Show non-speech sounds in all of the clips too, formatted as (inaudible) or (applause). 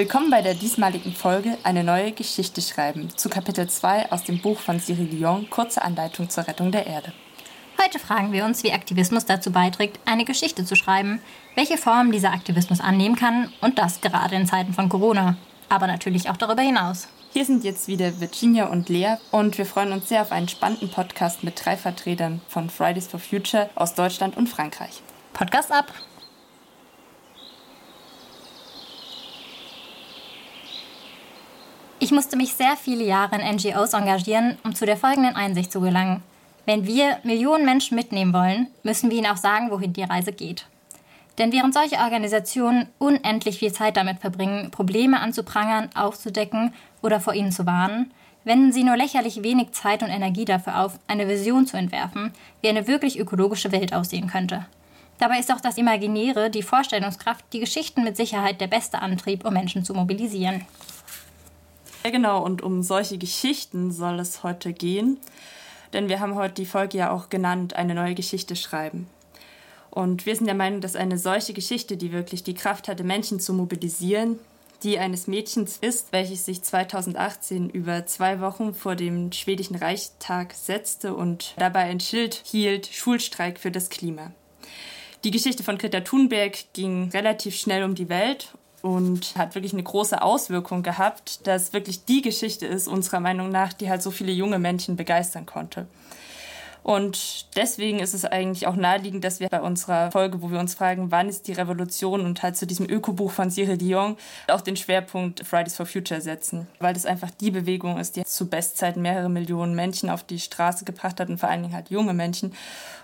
Willkommen bei der diesmaligen Folge Eine neue Geschichte schreiben zu Kapitel 2 aus dem Buch von Cyril Lyon Kurze Anleitung zur Rettung der Erde. Heute fragen wir uns, wie Aktivismus dazu beiträgt, eine Geschichte zu schreiben, welche Form dieser Aktivismus annehmen kann und das gerade in Zeiten von Corona, aber natürlich auch darüber hinaus. Hier sind jetzt wieder Virginia und Lea und wir freuen uns sehr auf einen spannenden Podcast mit drei Vertretern von Fridays for Future aus Deutschland und Frankreich. Podcast ab! Ich musste mich sehr viele Jahre in NGOs engagieren, um zu der folgenden Einsicht zu gelangen. Wenn wir Millionen Menschen mitnehmen wollen, müssen wir ihnen auch sagen, wohin die Reise geht. Denn während solche Organisationen unendlich viel Zeit damit verbringen, Probleme anzuprangern, aufzudecken oder vor ihnen zu warnen, wenden sie nur lächerlich wenig Zeit und Energie dafür auf, eine Vision zu entwerfen, wie eine wirklich ökologische Welt aussehen könnte. Dabei ist auch das Imaginäre, die Vorstellungskraft, die Geschichten mit Sicherheit der beste Antrieb, um Menschen zu mobilisieren. Ja, genau, und um solche Geschichten soll es heute gehen. Denn wir haben heute die Folge ja auch genannt, eine neue Geschichte schreiben. Und wir sind der Meinung, dass eine solche Geschichte, die wirklich die Kraft hatte, Menschen zu mobilisieren, die eines Mädchens ist, welches sich 2018 über zwei Wochen vor dem schwedischen Reichstag setzte und dabei ein Schild hielt, Schulstreik für das Klima. Die Geschichte von Greta Thunberg ging relativ schnell um die Welt und hat wirklich eine große Auswirkung gehabt, dass wirklich die Geschichte ist, unserer Meinung nach, die halt so viele junge Menschen begeistern konnte. Und deswegen ist es eigentlich auch naheliegend, dass wir bei unserer Folge, wo wir uns fragen, wann ist die Revolution und halt zu diesem Ökobuch von Cyril Dion auch den Schwerpunkt Fridays for Future setzen. Weil das einfach die Bewegung ist, die zu Bestzeiten mehrere Millionen Menschen auf die Straße gebracht hat und vor allen Dingen halt junge Menschen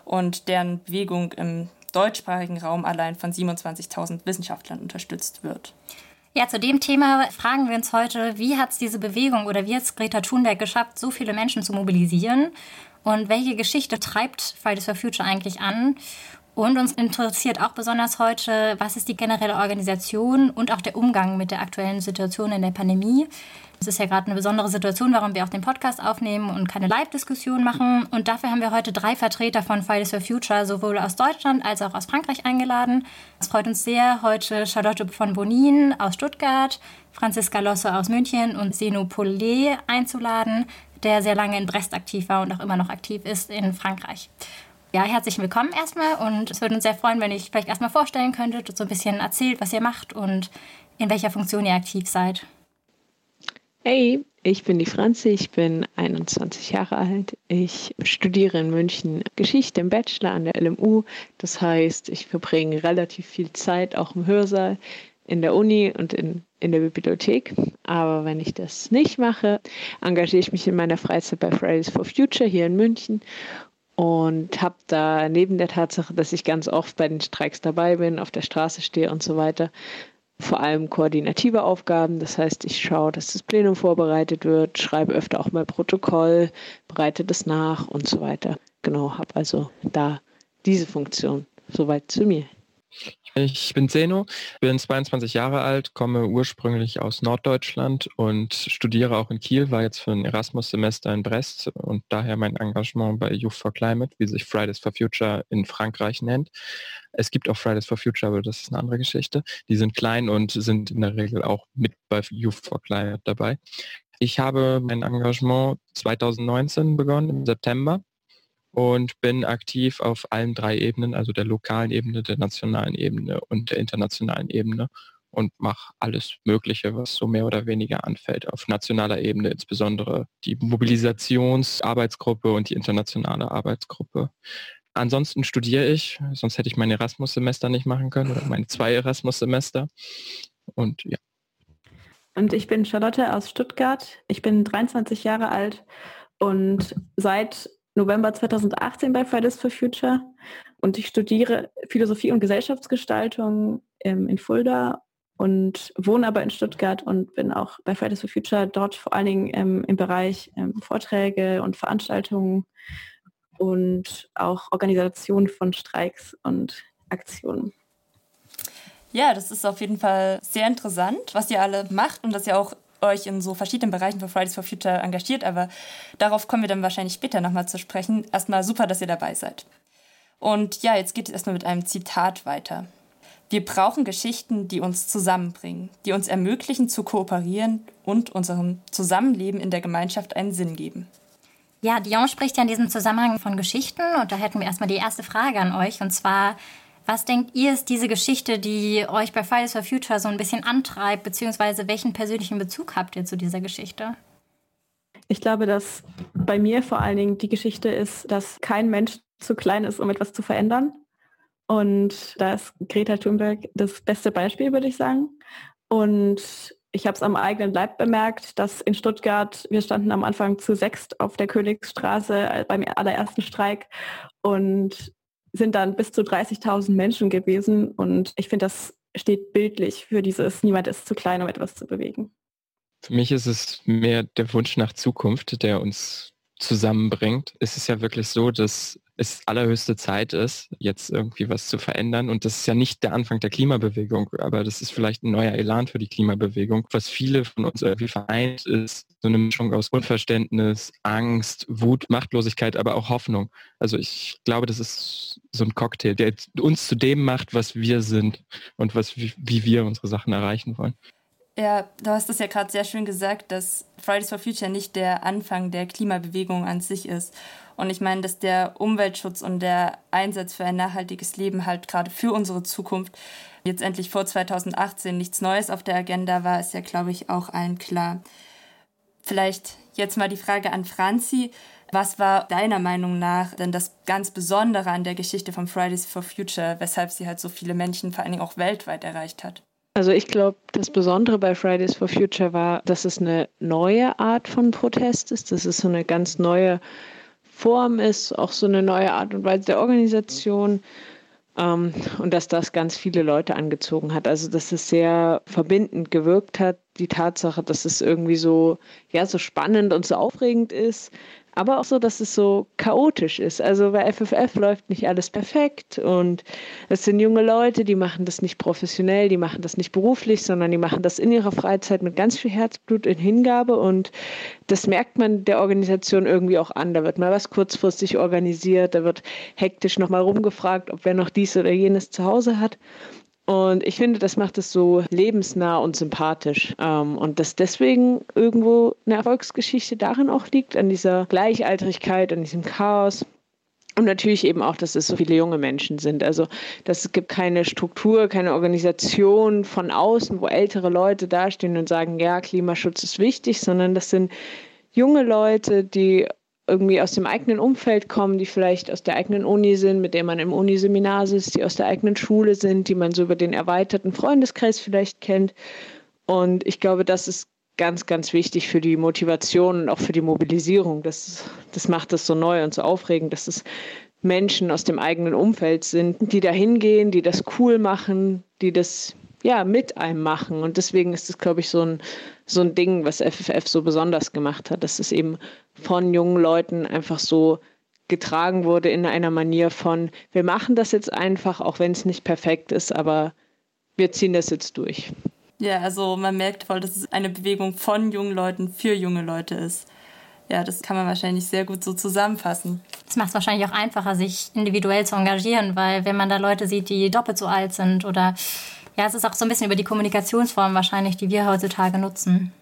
und deren Bewegung im deutschsprachigen Raum allein von 27.000 Wissenschaftlern unterstützt wird. Ja, zu dem Thema fragen wir uns heute, wie hat es diese Bewegung oder wie hat es Greta Thunberg geschafft, so viele Menschen zu mobilisieren? Und welche Geschichte treibt Fridays for Future eigentlich an? Und uns interessiert auch besonders heute, was ist die generelle Organisation und auch der Umgang mit der aktuellen Situation in der Pandemie. Es ist ja gerade eine besondere Situation, warum wir auch den Podcast aufnehmen und keine Live-Diskussion machen. Und dafür haben wir heute drei Vertreter von Fridays for Future, sowohl aus Deutschland als auch aus Frankreich eingeladen. Es freut uns sehr, heute Charlotte von Bonin aus Stuttgart, Franziska Losse aus München und Seno Paulet einzuladen, der sehr lange in Brest aktiv war und auch immer noch aktiv ist in Frankreich. Ja, herzlich willkommen erstmal und es würde uns sehr freuen, wenn euch vielleicht erstmal vorstellen könntet und so ein bisschen erzählt, was ihr macht und in welcher Funktion ihr aktiv seid. Hey, ich bin die Franzi, ich bin 21 Jahre alt. Ich studiere in München Geschichte im Bachelor an der LMU. Das heißt, ich verbringe relativ viel Zeit auch im Hörsaal, in der Uni und in, in der Bibliothek. Aber wenn ich das nicht mache, engagiere ich mich in meiner Freizeit bei Fridays for Future hier in München und habe da neben der Tatsache, dass ich ganz oft bei den Streiks dabei bin, auf der Straße stehe und so weiter, vor allem koordinative Aufgaben. Das heißt, ich schaue, dass das Plenum vorbereitet wird, schreibe öfter auch mal Protokoll, bereite das nach und so weiter. Genau, habe also da diese Funktion. Soweit zu mir. Ich bin Zeno, bin 22 Jahre alt, komme ursprünglich aus Norddeutschland und studiere auch in Kiel, war jetzt für ein Erasmus-Semester in Brest und daher mein Engagement bei Youth for Climate, wie sich Fridays for Future in Frankreich nennt. Es gibt auch Fridays for Future, aber das ist eine andere Geschichte. Die sind klein und sind in der Regel auch mit bei Youth for Climate dabei. Ich habe mein Engagement 2019 begonnen, im September und bin aktiv auf allen drei Ebenen, also der lokalen Ebene, der nationalen Ebene und der internationalen Ebene und mache alles Mögliche, was so mehr oder weniger anfällt. Auf nationaler Ebene insbesondere die Mobilisationsarbeitsgruppe und die internationale Arbeitsgruppe. Ansonsten studiere ich, sonst hätte ich mein Erasmus-Semester nicht machen können oder meine zwei Erasmus-Semester. Und ja. Und ich bin Charlotte aus Stuttgart. Ich bin 23 Jahre alt und seit November 2018 bei Fridays for Future und ich studiere Philosophie und Gesellschaftsgestaltung ähm, in Fulda und wohne aber in Stuttgart und bin auch bei Fridays for Future dort vor allen Dingen ähm, im Bereich ähm, Vorträge und Veranstaltungen und auch Organisation von Streiks und Aktionen. Ja, das ist auf jeden Fall sehr interessant, was ihr alle macht und dass ihr auch euch in so verschiedenen Bereichen für Fridays for Future engagiert, aber darauf kommen wir dann wahrscheinlich später nochmal zu sprechen. Erstmal super, dass ihr dabei seid. Und ja, jetzt geht es erstmal mit einem Zitat weiter. Wir brauchen Geschichten, die uns zusammenbringen, die uns ermöglichen zu kooperieren und unserem Zusammenleben in der Gemeinschaft einen Sinn geben. Ja, Dion spricht ja in diesem Zusammenhang von Geschichten und da hätten wir erstmal die erste Frage an euch und zwar, was denkt ihr ist diese Geschichte, die euch bei Fridays for Future so ein bisschen antreibt, beziehungsweise welchen persönlichen Bezug habt ihr zu dieser Geschichte? Ich glaube, dass bei mir vor allen Dingen die Geschichte ist, dass kein Mensch zu klein ist, um etwas zu verändern. Und da ist Greta Thunberg das beste Beispiel, würde ich sagen. Und ich habe es am eigenen Leib bemerkt, dass in Stuttgart, wir standen am Anfang zu sechst auf der Königsstraße äh, beim allerersten Streik und sind dann bis zu 30.000 Menschen gewesen. Und ich finde, das steht bildlich für dieses Niemand ist zu klein, um etwas zu bewegen. Für mich ist es mehr der Wunsch nach Zukunft, der uns zusammenbringt. Es ist ja wirklich so, dass es allerhöchste Zeit ist, jetzt irgendwie was zu verändern. Und das ist ja nicht der Anfang der Klimabewegung, aber das ist vielleicht ein neuer Elan für die Klimabewegung. Was viele von uns irgendwie vereint, ist so eine Mischung aus Unverständnis, Angst, Wut, Machtlosigkeit, aber auch Hoffnung. Also ich glaube, das ist so ein Cocktail, der uns zu dem macht, was wir sind und was, wie, wie wir unsere Sachen erreichen wollen. Ja, du hast es ja gerade sehr schön gesagt, dass Fridays for Future nicht der Anfang der Klimabewegung an sich ist. Und ich meine, dass der Umweltschutz und der Einsatz für ein nachhaltiges Leben halt gerade für unsere Zukunft jetzt endlich vor 2018 nichts Neues auf der Agenda war, ist ja, glaube ich, auch allen klar. Vielleicht jetzt mal die Frage an Franzi. Was war deiner Meinung nach denn das ganz Besondere an der Geschichte von Fridays for Future, weshalb sie halt so viele Menschen vor allen Dingen auch weltweit erreicht hat? Also ich glaube, das Besondere bei Fridays for Future war, dass es eine neue Art von Protest ist. Das ist so eine ganz neue Form ist, auch so eine neue Art und Weise der Organisation. Ähm, und dass das ganz viele Leute angezogen hat. Also dass es sehr verbindend gewirkt hat, die Tatsache, dass es irgendwie so, ja, so spannend und so aufregend ist, aber auch so, dass es so chaotisch ist. Also bei FFF läuft nicht alles perfekt und es sind junge Leute, die machen das nicht professionell, die machen das nicht beruflich, sondern die machen das in ihrer Freizeit mit ganz viel Herzblut in Hingabe und das merkt man der Organisation irgendwie auch an. Da wird mal was kurzfristig organisiert, da wird hektisch nochmal rumgefragt, ob wer noch dies oder jenes zu Hause hat. Und ich finde, das macht es so lebensnah und sympathisch. Ähm, und dass deswegen irgendwo eine Erfolgsgeschichte darin auch liegt, an dieser Gleichaltrigkeit, an diesem Chaos. Und natürlich eben auch, dass es so viele junge Menschen sind. Also, dass es gibt keine Struktur, keine Organisation von außen, wo ältere Leute dastehen und sagen, ja, Klimaschutz ist wichtig, sondern das sind junge Leute, die irgendwie aus dem eigenen Umfeld kommen, die vielleicht aus der eigenen Uni sind, mit der man im Uniseminar sitzt, die aus der eigenen Schule sind, die man so über den erweiterten Freundeskreis vielleicht kennt. Und ich glaube, das ist ganz, ganz wichtig für die Motivation und auch für die Mobilisierung. Das, das macht es so neu und so aufregend, dass es Menschen aus dem eigenen Umfeld sind, die da hingehen, die das cool machen, die das ja, mit einem machen. Und deswegen ist es, glaube ich, so ein, so ein Ding, was FFF so besonders gemacht hat, dass es eben von jungen Leuten einfach so getragen wurde in einer Manier von, wir machen das jetzt einfach, auch wenn es nicht perfekt ist, aber wir ziehen das jetzt durch. Ja, also man merkt voll, dass es eine Bewegung von jungen Leuten für junge Leute ist. Ja, das kann man wahrscheinlich sehr gut so zusammenfassen. Das macht es wahrscheinlich auch einfacher, sich individuell zu engagieren, weil wenn man da Leute sieht, die doppelt so alt sind oder ja, es ist auch so ein bisschen über die Kommunikationsform wahrscheinlich, die wir heutzutage nutzen.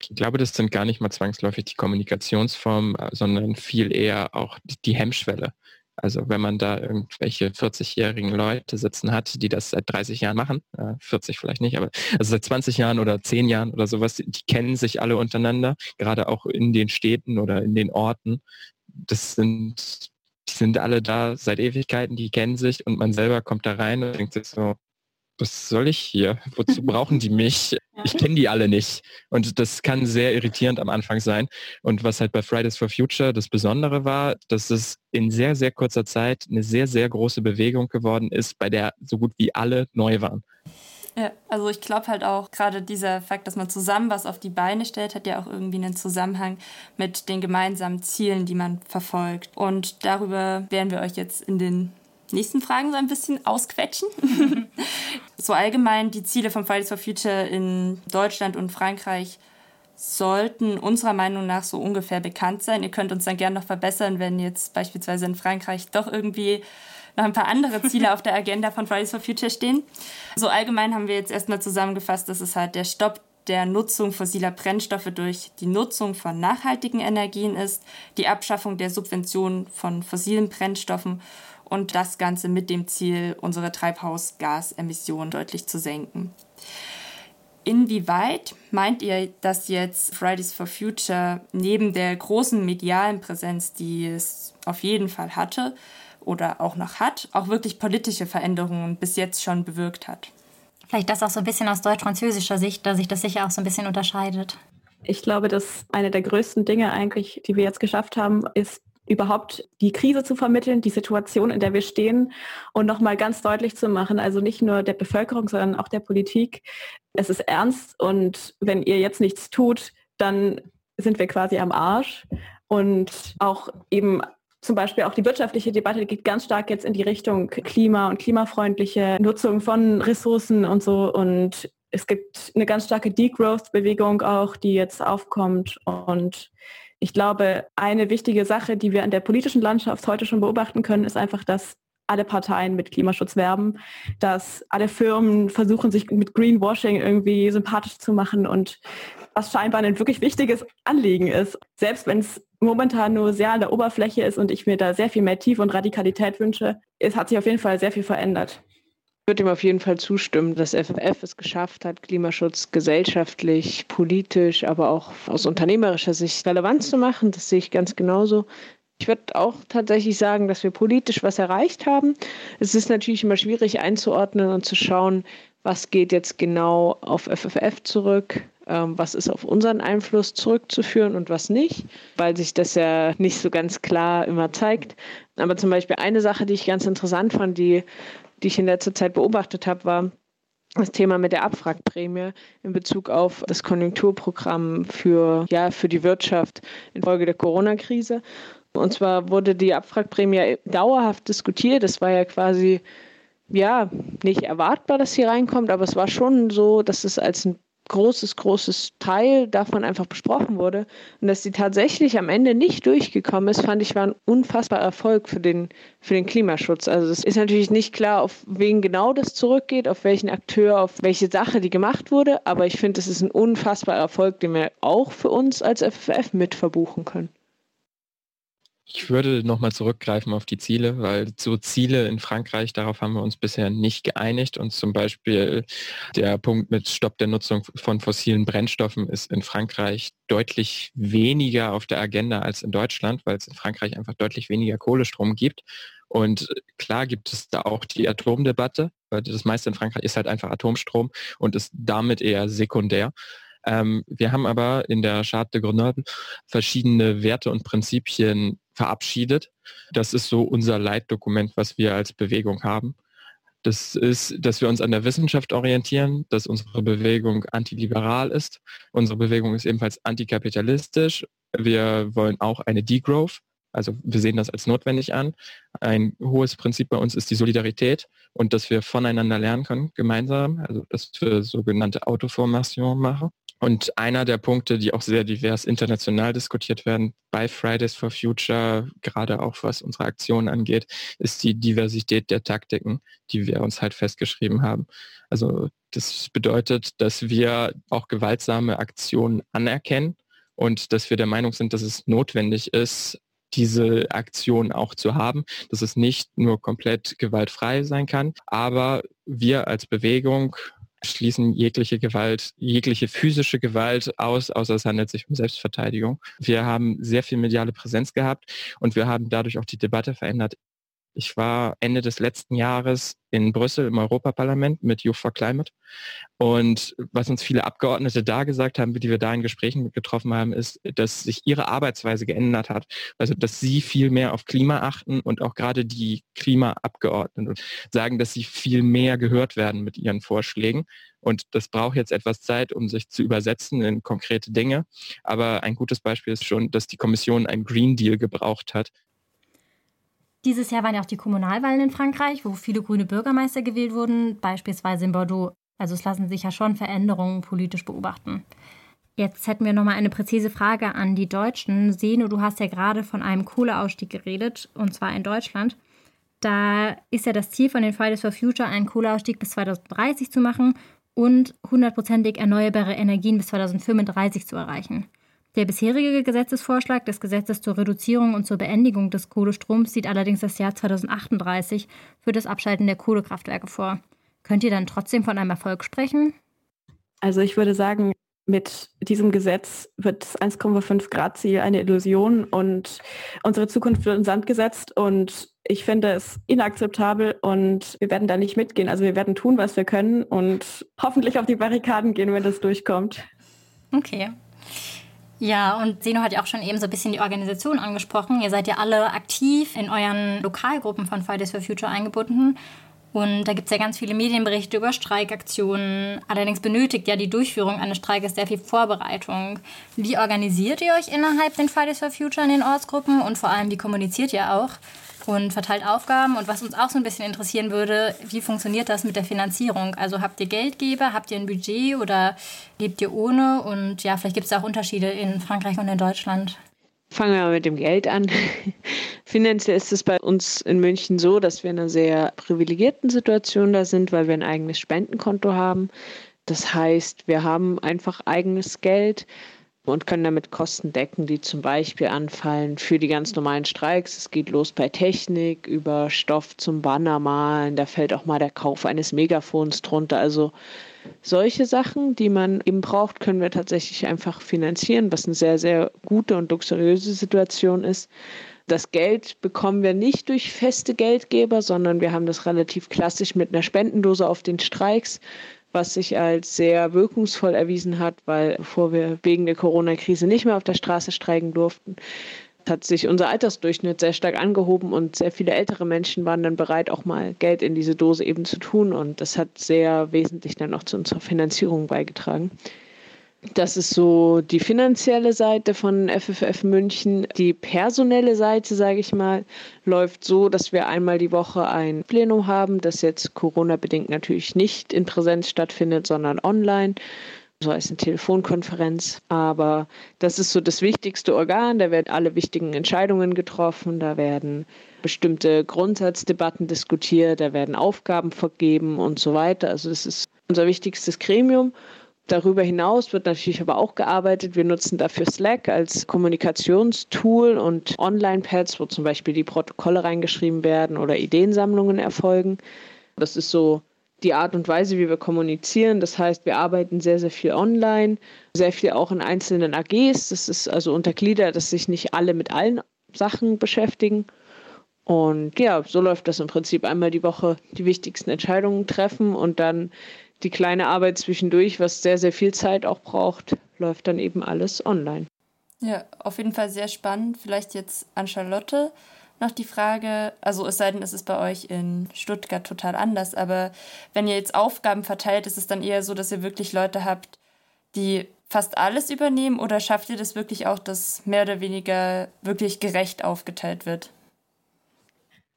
Ich glaube, das sind gar nicht mal zwangsläufig die Kommunikationsformen, sondern viel eher auch die Hemmschwelle. Also wenn man da irgendwelche 40-jährigen Leute sitzen hat, die das seit 30 Jahren machen, 40 vielleicht nicht, aber also seit 20 Jahren oder 10 Jahren oder sowas, die kennen sich alle untereinander, gerade auch in den Städten oder in den Orten. Das sind, die sind alle da seit Ewigkeiten, die kennen sich und man selber kommt da rein und denkt sich so, was soll ich hier? Wozu (laughs) brauchen die mich? Ich kenne die alle nicht. Und das kann sehr irritierend am Anfang sein. Und was halt bei Fridays for Future das Besondere war, dass es in sehr, sehr kurzer Zeit eine sehr, sehr große Bewegung geworden ist, bei der so gut wie alle neu waren. Ja, also ich glaube halt auch gerade dieser Fakt, dass man zusammen was auf die Beine stellt, hat ja auch irgendwie einen Zusammenhang mit den gemeinsamen Zielen, die man verfolgt. Und darüber werden wir euch jetzt in den nächsten Fragen so ein bisschen ausquetschen. (laughs) so allgemein die Ziele von Fridays for Future in Deutschland und Frankreich sollten unserer Meinung nach so ungefähr bekannt sein. Ihr könnt uns dann gerne noch verbessern, wenn jetzt beispielsweise in Frankreich doch irgendwie noch ein paar andere Ziele auf der Agenda von Fridays for Future stehen. So allgemein haben wir jetzt erstmal zusammengefasst, dass es halt der Stopp der Nutzung fossiler Brennstoffe durch die Nutzung von nachhaltigen Energien ist, die Abschaffung der Subventionen von fossilen Brennstoffen und das Ganze mit dem Ziel, unsere Treibhausgasemissionen deutlich zu senken. Inwieweit meint ihr, dass jetzt Fridays for Future neben der großen medialen Präsenz, die es auf jeden Fall hatte oder auch noch hat, auch wirklich politische Veränderungen bis jetzt schon bewirkt hat? Vielleicht das auch so ein bisschen aus deutsch-französischer Sicht, da sich das sicher auch so ein bisschen unterscheidet. Ich glaube, dass eine der größten Dinge eigentlich, die wir jetzt geschafft haben, ist überhaupt die Krise zu vermitteln, die Situation, in der wir stehen und nochmal ganz deutlich zu machen, also nicht nur der Bevölkerung, sondern auch der Politik, es ist ernst und wenn ihr jetzt nichts tut, dann sind wir quasi am Arsch. Und auch eben zum Beispiel auch die wirtschaftliche Debatte geht ganz stark jetzt in die Richtung Klima und klimafreundliche Nutzung von Ressourcen und so. Und es gibt eine ganz starke Degrowth-Bewegung auch, die jetzt aufkommt. Und ich glaube, eine wichtige Sache, die wir an der politischen Landschaft heute schon beobachten können, ist einfach, dass alle Parteien mit Klimaschutz werben, dass alle Firmen versuchen, sich mit Greenwashing irgendwie sympathisch zu machen und was scheinbar ein wirklich wichtiges Anliegen ist. Selbst wenn es momentan nur sehr an der Oberfläche ist und ich mir da sehr viel mehr Tiefe und Radikalität wünsche, es hat sich auf jeden Fall sehr viel verändert. Ich würde ihm auf jeden Fall zustimmen, dass FFF es geschafft hat, Klimaschutz gesellschaftlich, politisch, aber auch aus unternehmerischer Sicht relevant zu machen. Das sehe ich ganz genauso. Ich würde auch tatsächlich sagen, dass wir politisch was erreicht haben. Es ist natürlich immer schwierig einzuordnen und zu schauen, was geht jetzt genau auf FFF zurück, ähm, was ist auf unseren Einfluss zurückzuführen und was nicht, weil sich das ja nicht so ganz klar immer zeigt. Aber zum Beispiel eine Sache, die ich ganz interessant fand, die die ich in letzter Zeit beobachtet habe, war das Thema mit der Abwrackprämie in Bezug auf das Konjunkturprogramm für, ja, für die Wirtschaft infolge der Corona-Krise. Und zwar wurde die Abwrackprämie dauerhaft diskutiert. Es war ja quasi ja nicht erwartbar, dass sie reinkommt, aber es war schon so, dass es als ein großes, großes Teil davon einfach besprochen wurde. Und dass sie tatsächlich am Ende nicht durchgekommen ist, fand ich, war ein unfassbarer Erfolg für den, für den Klimaschutz. Also es ist natürlich nicht klar, auf wen genau das zurückgeht, auf welchen Akteur, auf welche Sache die gemacht wurde, aber ich finde, es ist ein unfassbarer Erfolg, den wir auch für uns als FFF mit verbuchen können. Ich würde nochmal zurückgreifen auf die Ziele, weil so Ziele in Frankreich, darauf haben wir uns bisher nicht geeinigt. Und zum Beispiel der Punkt mit Stopp der Nutzung von fossilen Brennstoffen ist in Frankreich deutlich weniger auf der Agenda als in Deutschland, weil es in Frankreich einfach deutlich weniger Kohlestrom gibt. Und klar gibt es da auch die Atomdebatte, weil das meiste in Frankreich ist halt einfach Atomstrom und ist damit eher sekundär. Ähm, wir haben aber in der Charte de Grenoble verschiedene Werte und Prinzipien verabschiedet. Das ist so unser Leitdokument, was wir als Bewegung haben. Das ist, dass wir uns an der Wissenschaft orientieren, dass unsere Bewegung antiliberal ist. Unsere Bewegung ist ebenfalls antikapitalistisch. Wir wollen auch eine Degrowth. Also wir sehen das als notwendig an. Ein hohes Prinzip bei uns ist die Solidarität und dass wir voneinander lernen können, gemeinsam. Also dass wir sogenannte Autoformation machen. Und einer der Punkte, die auch sehr divers international diskutiert werden bei Fridays for Future, gerade auch was unsere Aktionen angeht, ist die Diversität der Taktiken, die wir uns halt festgeschrieben haben. Also das bedeutet, dass wir auch gewaltsame Aktionen anerkennen und dass wir der Meinung sind, dass es notwendig ist, diese Aktion auch zu haben, dass es nicht nur komplett gewaltfrei sein kann, aber wir als Bewegung schließen jegliche Gewalt, jegliche physische Gewalt aus, außer es handelt sich um Selbstverteidigung. Wir haben sehr viel mediale Präsenz gehabt und wir haben dadurch auch die Debatte verändert. Ich war Ende des letzten Jahres in Brüssel im Europaparlament mit Youth for Climate. Und was uns viele Abgeordnete da gesagt haben, die wir da in Gesprächen getroffen haben, ist, dass sich ihre Arbeitsweise geändert hat. Also, dass sie viel mehr auf Klima achten und auch gerade die Klimaabgeordneten sagen, dass sie viel mehr gehört werden mit ihren Vorschlägen. Und das braucht jetzt etwas Zeit, um sich zu übersetzen in konkrete Dinge. Aber ein gutes Beispiel ist schon, dass die Kommission einen Green Deal gebraucht hat, dieses Jahr waren ja auch die Kommunalwahlen in Frankreich, wo viele grüne Bürgermeister gewählt wurden, beispielsweise in Bordeaux. Also es lassen sich ja schon Veränderungen politisch beobachten. Jetzt hätten wir nochmal eine präzise Frage an die Deutschen. Seno, du hast ja gerade von einem Kohleausstieg geredet, und zwar in Deutschland. Da ist ja das Ziel von den Fridays for Future, einen Kohleausstieg bis 2030 zu machen und hundertprozentig erneuerbare Energien bis 2035 zu erreichen. Der bisherige Gesetzesvorschlag des Gesetzes zur Reduzierung und zur Beendigung des Kohlestroms sieht allerdings das Jahr 2038 für das Abschalten der Kohlekraftwerke vor. Könnt ihr dann trotzdem von einem Erfolg sprechen? Also ich würde sagen, mit diesem Gesetz wird das 1,5 Grad Ziel eine Illusion und unsere Zukunft wird in Sand gesetzt und ich finde es inakzeptabel und wir werden da nicht mitgehen. Also wir werden tun, was wir können und hoffentlich auf die Barrikaden gehen, wenn das durchkommt. Okay. Ja, und Seno hat ja auch schon eben so ein bisschen die Organisation angesprochen. Ihr seid ja alle aktiv in euren Lokalgruppen von Fridays for Future eingebunden. Und da gibt es ja ganz viele Medienberichte über Streikaktionen. Allerdings benötigt ja die Durchführung eines Streikes sehr viel Vorbereitung. Wie organisiert ihr euch innerhalb den Fridays for Future in den Ortsgruppen und vor allem, wie kommuniziert ihr auch und verteilt Aufgaben? Und was uns auch so ein bisschen interessieren würde, wie funktioniert das mit der Finanzierung? Also habt ihr Geldgeber, habt ihr ein Budget oder lebt ihr ohne? Und ja, vielleicht gibt es auch Unterschiede in Frankreich und in Deutschland. Fangen wir mal mit dem Geld an. (laughs) Finanziell ist es bei uns in München so, dass wir in einer sehr privilegierten Situation da sind, weil wir ein eigenes Spendenkonto haben. Das heißt, wir haben einfach eigenes Geld und können damit Kosten decken, die zum Beispiel anfallen für die ganz normalen Streiks. Es geht los bei Technik, über Stoff zum Bannermalen, da fällt auch mal der Kauf eines Megafons drunter. Also solche Sachen, die man eben braucht, können wir tatsächlich einfach finanzieren, was eine sehr, sehr gute und luxuriöse Situation ist. Das Geld bekommen wir nicht durch feste Geldgeber, sondern wir haben das relativ klassisch mit einer Spendendose auf den Streiks, was sich als sehr wirkungsvoll erwiesen hat, weil bevor wir wegen der Corona-Krise nicht mehr auf der Straße streiken durften, hat sich unser Altersdurchschnitt sehr stark angehoben und sehr viele ältere Menschen waren dann bereit, auch mal Geld in diese Dose eben zu tun. Und das hat sehr wesentlich dann auch zu unserer Finanzierung beigetragen. Das ist so die finanzielle Seite von FFF München. Die personelle Seite, sage ich mal, läuft so, dass wir einmal die Woche ein Plenum haben, das jetzt Corona-bedingt natürlich nicht in Präsenz stattfindet, sondern online so als eine Telefonkonferenz. Aber das ist so das wichtigste Organ. Da werden alle wichtigen Entscheidungen getroffen. Da werden bestimmte Grundsatzdebatten diskutiert. Da werden Aufgaben vergeben und so weiter. Also das ist unser wichtigstes Gremium. Darüber hinaus wird natürlich aber auch gearbeitet. Wir nutzen dafür Slack als Kommunikationstool und Online-Pads, wo zum Beispiel die Protokolle reingeschrieben werden oder Ideensammlungen erfolgen. Das ist so die Art und Weise, wie wir kommunizieren. Das heißt, wir arbeiten sehr, sehr viel online, sehr viel auch in einzelnen AGs. Das ist also untergliedert, dass sich nicht alle mit allen Sachen beschäftigen. Und ja, so läuft das im Prinzip einmal die Woche die wichtigsten Entscheidungen treffen und dann die kleine Arbeit zwischendurch, was sehr, sehr viel Zeit auch braucht, läuft dann eben alles online. Ja, auf jeden Fall sehr spannend. Vielleicht jetzt an Charlotte noch die Frage, also es sei denn, es ist bei euch in Stuttgart total anders, aber wenn ihr jetzt Aufgaben verteilt, ist es dann eher so, dass ihr wirklich Leute habt, die fast alles übernehmen oder schafft ihr das wirklich auch, dass mehr oder weniger wirklich gerecht aufgeteilt wird?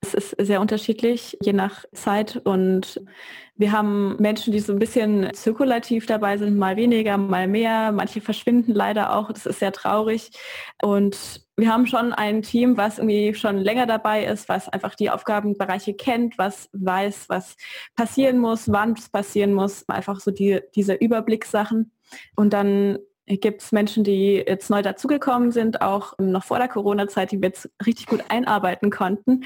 Es ist sehr unterschiedlich, je nach Zeit. Und wir haben Menschen, die so ein bisschen zirkulativ dabei sind, mal weniger, mal mehr. Manche verschwinden leider auch. Das ist sehr traurig. Und wir haben schon ein Team, was irgendwie schon länger dabei ist, was einfach die Aufgabenbereiche kennt, was weiß, was passieren muss, wann es passieren muss. Einfach so die, diese Überblickssachen. Und dann gibt es Menschen, die jetzt neu dazugekommen sind, auch noch vor der Corona-Zeit, die wir jetzt richtig gut einarbeiten konnten,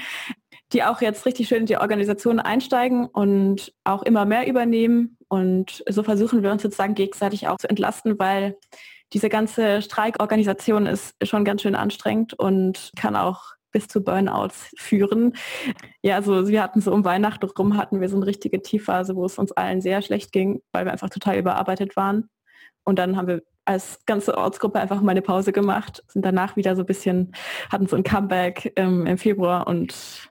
die auch jetzt richtig schön in die Organisation einsteigen und auch immer mehr übernehmen. Und so versuchen wir uns sozusagen gegenseitig auch zu entlasten, weil diese ganze Streikorganisation ist schon ganz schön anstrengend und kann auch bis zu Burnouts führen. Ja, also wir hatten so um Weihnachten rum hatten wir so eine richtige Tiefphase, wo es uns allen sehr schlecht ging, weil wir einfach total überarbeitet waren. Und dann haben wir als ganze Ortsgruppe einfach mal eine Pause gemacht, sind danach wieder so ein bisschen, hatten so ein Comeback ähm, im Februar und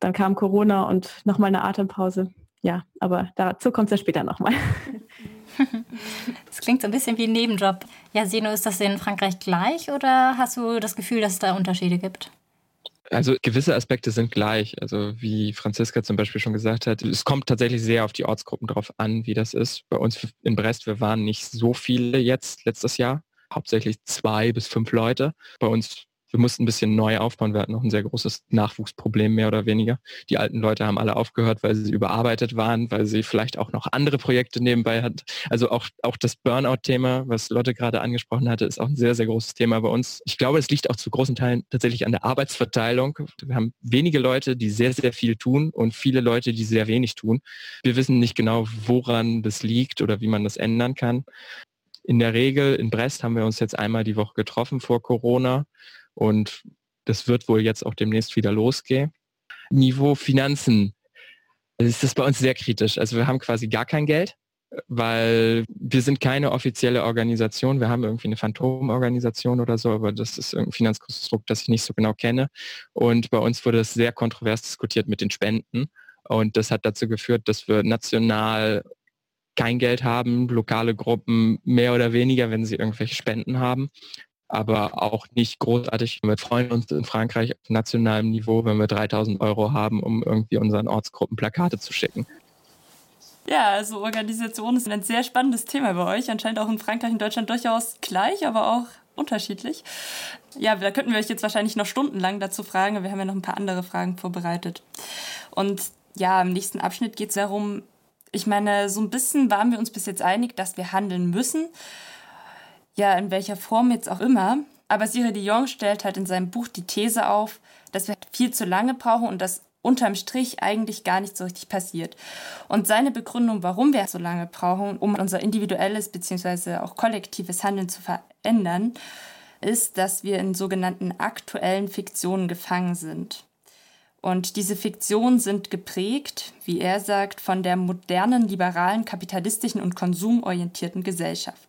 dann kam Corona und nochmal eine Atempause. Ja, aber dazu kommt es ja später nochmal. (laughs) Das klingt so ein bisschen wie ein Nebenjob. Ja, Seno, ist das in Frankreich gleich oder hast du das Gefühl, dass es da Unterschiede gibt? Also gewisse Aspekte sind gleich. Also wie Franziska zum Beispiel schon gesagt hat, es kommt tatsächlich sehr auf die Ortsgruppen drauf an, wie das ist. Bei uns in Brest, wir waren nicht so viele jetzt letztes Jahr, hauptsächlich zwei bis fünf Leute. Bei uns wir mussten ein bisschen neu aufbauen. Wir hatten noch ein sehr großes Nachwuchsproblem, mehr oder weniger. Die alten Leute haben alle aufgehört, weil sie überarbeitet waren, weil sie vielleicht auch noch andere Projekte nebenbei hatten. Also auch, auch das Burnout-Thema, was Lotte gerade angesprochen hatte, ist auch ein sehr, sehr großes Thema bei uns. Ich glaube, es liegt auch zu großen Teilen tatsächlich an der Arbeitsverteilung. Wir haben wenige Leute, die sehr, sehr viel tun und viele Leute, die sehr wenig tun. Wir wissen nicht genau, woran das liegt oder wie man das ändern kann. In der Regel in Brest haben wir uns jetzt einmal die Woche getroffen vor Corona und das wird wohl jetzt auch demnächst wieder losgehen. Niveau Finanzen. Also ist das bei uns sehr kritisch. Also wir haben quasi gar kein Geld, weil wir sind keine offizielle Organisation. Wir haben irgendwie eine Phantomorganisation oder so, aber das ist ein Finanzkonstrukt, das ich nicht so genau kenne. Und bei uns wurde es sehr kontrovers diskutiert mit den Spenden. Und das hat dazu geführt, dass wir national kein Geld haben, lokale Gruppen mehr oder weniger, wenn sie irgendwelche Spenden haben aber auch nicht großartig. Wir freuen uns in Frankreich auf nationalem Niveau, wenn wir 3000 Euro haben, um irgendwie unseren Ortsgruppen Plakate zu schicken. Ja, also Organisation ist ein sehr spannendes Thema bei euch. Anscheinend auch in Frankreich und Deutschland durchaus gleich, aber auch unterschiedlich. Ja, da könnten wir euch jetzt wahrscheinlich noch stundenlang dazu fragen. Wir haben ja noch ein paar andere Fragen vorbereitet. Und ja, im nächsten Abschnitt geht es darum, ich meine, so ein bisschen waren wir uns bis jetzt einig, dass wir handeln müssen ja, in welcher Form jetzt auch immer. Aber Cyril Dion stellt halt in seinem Buch die These auf, dass wir viel zu lange brauchen und dass unterm Strich eigentlich gar nicht so richtig passiert. Und seine Begründung, warum wir so lange brauchen, um unser individuelles bzw. auch kollektives Handeln zu verändern, ist, dass wir in sogenannten aktuellen Fiktionen gefangen sind. Und diese Fiktionen sind geprägt, wie er sagt, von der modernen, liberalen, kapitalistischen und konsumorientierten Gesellschaft.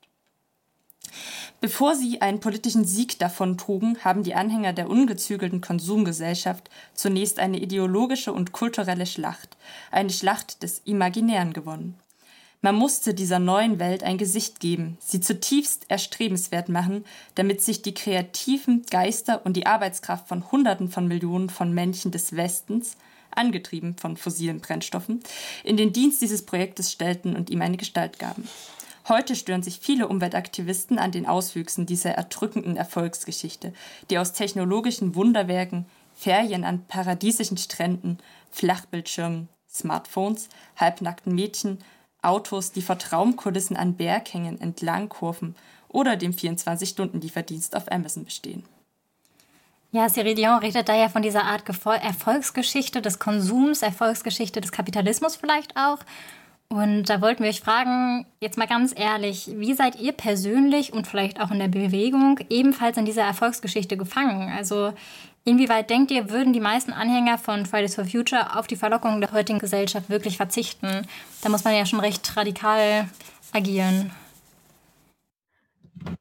Bevor sie einen politischen Sieg davontrugen, haben die Anhänger der ungezügelten Konsumgesellschaft zunächst eine ideologische und kulturelle Schlacht, eine Schlacht des Imaginären gewonnen. Man musste dieser neuen Welt ein Gesicht geben, sie zutiefst erstrebenswert machen, damit sich die kreativen Geister und die Arbeitskraft von Hunderten von Millionen von Männchen des Westens, angetrieben von fossilen Brennstoffen, in den Dienst dieses Projektes stellten und ihm eine Gestalt gaben. Heute stören sich viele Umweltaktivisten an den Auswüchsen dieser erdrückenden Erfolgsgeschichte, die aus technologischen Wunderwerken, Ferien an paradiesischen Stränden, Flachbildschirmen, Smartphones, halbnackten Mädchen, Autos, die vor Traumkulissen an Berghängen entlang kurven oder dem 24-Stunden-Lieferdienst auf Amazon bestehen. Ja, Cyril Dion redet da ja von dieser Art Erfolgsgeschichte des Konsums, Erfolgsgeschichte des Kapitalismus vielleicht auch. Und da wollten wir euch fragen, jetzt mal ganz ehrlich, wie seid ihr persönlich und vielleicht auch in der Bewegung ebenfalls in dieser Erfolgsgeschichte gefangen? Also inwieweit denkt ihr, würden die meisten Anhänger von Fridays for Future auf die Verlockung der heutigen Gesellschaft wirklich verzichten? Da muss man ja schon recht radikal agieren.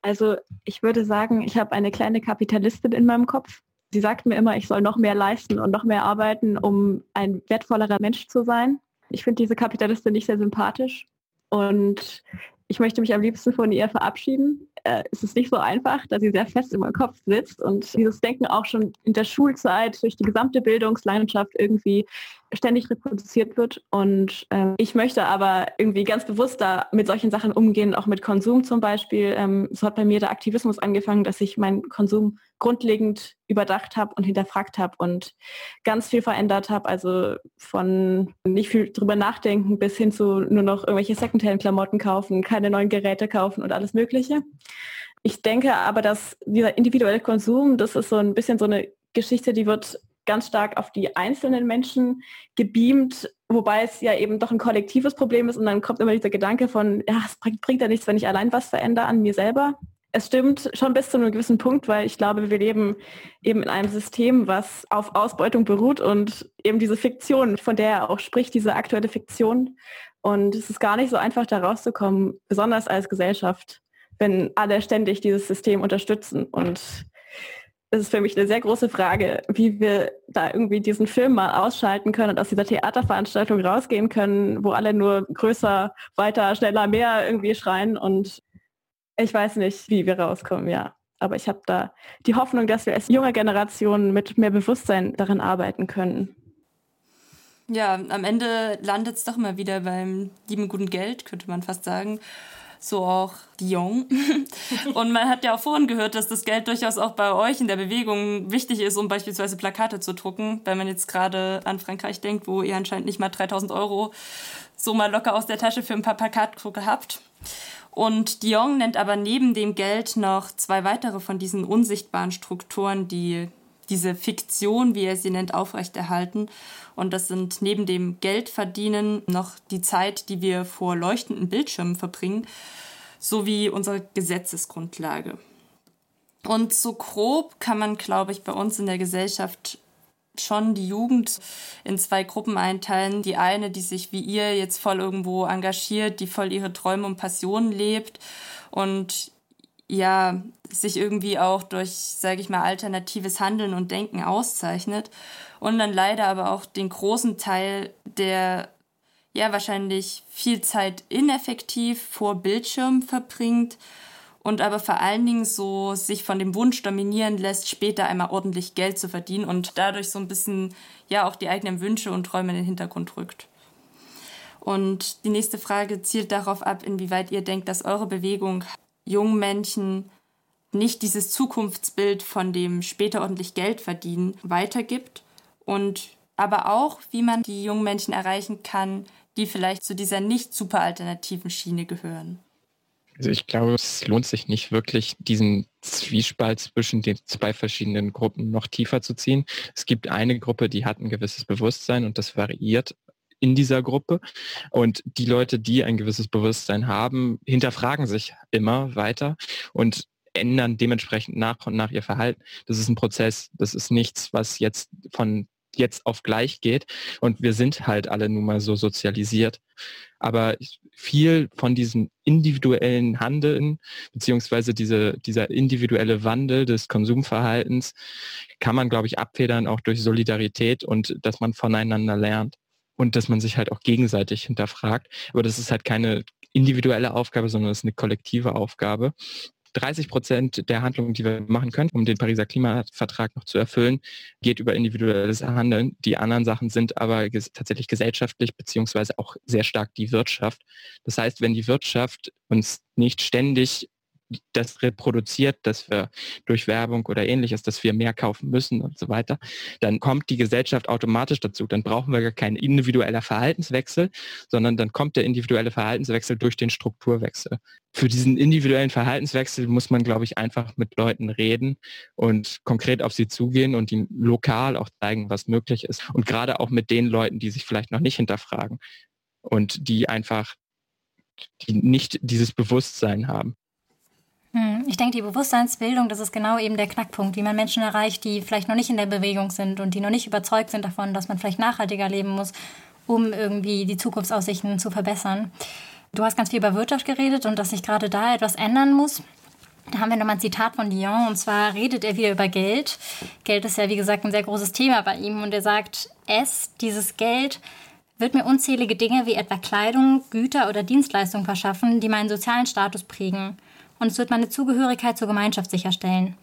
Also ich würde sagen, ich habe eine kleine Kapitalistin in meinem Kopf. Sie sagt mir immer, ich soll noch mehr leisten und noch mehr arbeiten, um ein wertvollerer Mensch zu sein. Ich finde diese Kapitalistin nicht sehr sympathisch und ich möchte mich am liebsten von ihr verabschieden. Äh, es ist nicht so einfach, da sie sehr fest in meinem Kopf sitzt und dieses Denken auch schon in der Schulzeit durch die gesamte Bildungsleidenschaft irgendwie ständig reproduziert wird. Und äh, ich möchte aber irgendwie ganz bewusst da mit solchen Sachen umgehen, auch mit Konsum zum Beispiel. Ähm, so hat bei mir der Aktivismus angefangen, dass ich meinen Konsum grundlegend überdacht habe und hinterfragt habe und ganz viel verändert habe. Also von nicht viel drüber nachdenken bis hin zu nur noch irgendwelche Secondhand-Klamotten kaufen, keine neuen Geräte kaufen und alles Mögliche. Ich denke aber, dass dieser individuelle Konsum, das ist so ein bisschen so eine Geschichte, die wird ganz stark auf die einzelnen Menschen gebeamt, wobei es ja eben doch ein kollektives Problem ist und dann kommt immer dieser Gedanke von, ja, es bringt, bringt ja nichts, wenn ich allein was verändere an mir selber. Es stimmt schon bis zu einem gewissen Punkt, weil ich glaube, wir leben eben in einem System, was auf Ausbeutung beruht und eben diese Fiktion, von der er auch spricht, diese aktuelle Fiktion. Und es ist gar nicht so einfach, da rauszukommen, besonders als Gesellschaft, wenn alle ständig dieses System unterstützen. Und es ist für mich eine sehr große Frage, wie wir da irgendwie diesen Film mal ausschalten können und aus dieser Theaterveranstaltung rausgehen können, wo alle nur größer, weiter, schneller, mehr irgendwie schreien. Und ich weiß nicht, wie wir rauskommen, ja. Aber ich habe da die Hoffnung, dass wir als junge Generation mit mehr Bewusstsein daran arbeiten können. Ja, am Ende landet es doch immer wieder beim lieben guten Geld, könnte man fast sagen. So auch Dion. (laughs) Und man hat ja auch vorhin gehört, dass das Geld durchaus auch bei euch in der Bewegung wichtig ist, um beispielsweise Plakate zu drucken. Wenn man jetzt gerade an Frankreich denkt, wo ihr anscheinend nicht mal 3000 Euro so mal locker aus der Tasche für ein paar Plakatdrucke habt. Und Dion nennt aber neben dem Geld noch zwei weitere von diesen unsichtbaren Strukturen, die diese Fiktion, wie er sie nennt, aufrechterhalten. Und das sind neben dem Geldverdienen noch die Zeit, die wir vor leuchtenden Bildschirmen verbringen, sowie unsere Gesetzesgrundlage. Und so grob kann man, glaube ich, bei uns in der Gesellschaft schon die Jugend in zwei Gruppen einteilen. Die eine, die sich wie ihr jetzt voll irgendwo engagiert, die voll ihre Träume und Passionen lebt und ja, sich irgendwie auch durch, sage ich mal, alternatives Handeln und Denken auszeichnet. Und dann leider aber auch den großen Teil, der ja wahrscheinlich viel Zeit ineffektiv vor Bildschirm verbringt und aber vor allen Dingen so sich von dem Wunsch dominieren lässt, später einmal ordentlich Geld zu verdienen und dadurch so ein bisschen ja auch die eigenen Wünsche und Träume in den Hintergrund rückt. Und die nächste Frage zielt darauf ab, inwieweit ihr denkt, dass eure Bewegung jungen Menschen nicht dieses Zukunftsbild von dem später ordentlich Geld verdienen weitergibt und aber auch, wie man die jungen Menschen erreichen kann, die vielleicht zu dieser nicht super alternativen Schiene gehören. Also ich glaube, es lohnt sich nicht wirklich, diesen Zwiespalt zwischen den zwei verschiedenen Gruppen noch tiefer zu ziehen. Es gibt eine Gruppe, die hat ein gewisses Bewusstsein und das variiert in dieser Gruppe. Und die Leute, die ein gewisses Bewusstsein haben, hinterfragen sich immer weiter und ändern dementsprechend nach und nach ihr Verhalten. Das ist ein Prozess. Das ist nichts, was jetzt von jetzt auf gleich geht. Und wir sind halt alle nun mal so sozialisiert. Aber viel von diesem individuellen Handeln, beziehungsweise diese, dieser individuelle Wandel des Konsumverhaltens, kann man, glaube ich, abfedern auch durch Solidarität und dass man voneinander lernt und dass man sich halt auch gegenseitig hinterfragt. Aber das ist halt keine individuelle Aufgabe, sondern es ist eine kollektive Aufgabe. 30 Prozent der Handlungen, die wir machen können, um den Pariser Klimavertrag noch zu erfüllen, geht über individuelles Handeln. Die anderen Sachen sind aber ges tatsächlich gesellschaftlich beziehungsweise auch sehr stark die Wirtschaft. Das heißt, wenn die Wirtschaft uns nicht ständig das reproduziert, dass wir durch Werbung oder ähnliches, dass wir mehr kaufen müssen und so weiter, dann kommt die Gesellschaft automatisch dazu. Dann brauchen wir gar keinen individueller Verhaltenswechsel, sondern dann kommt der individuelle Verhaltenswechsel durch den Strukturwechsel. Für diesen individuellen Verhaltenswechsel muss man, glaube ich, einfach mit Leuten reden und konkret auf sie zugehen und ihnen lokal auch zeigen, was möglich ist. Und gerade auch mit den Leuten, die sich vielleicht noch nicht hinterfragen und die einfach die nicht dieses Bewusstsein haben. Ich denke, die Bewusstseinsbildung, das ist genau eben der Knackpunkt, wie man Menschen erreicht, die vielleicht noch nicht in der Bewegung sind und die noch nicht überzeugt sind davon, dass man vielleicht nachhaltiger leben muss, um irgendwie die Zukunftsaussichten zu verbessern. Du hast ganz viel über Wirtschaft geredet und dass sich gerade da etwas ändern muss. Da haben wir nochmal ein Zitat von Dion und zwar redet er wieder über Geld. Geld ist ja, wie gesagt, ein sehr großes Thema bei ihm und er sagt, es, dieses Geld, wird mir unzählige Dinge wie etwa Kleidung, Güter oder Dienstleistungen verschaffen, die meinen sozialen Status prägen und es wird meine Zugehörigkeit zur Gemeinschaft sicherstellen.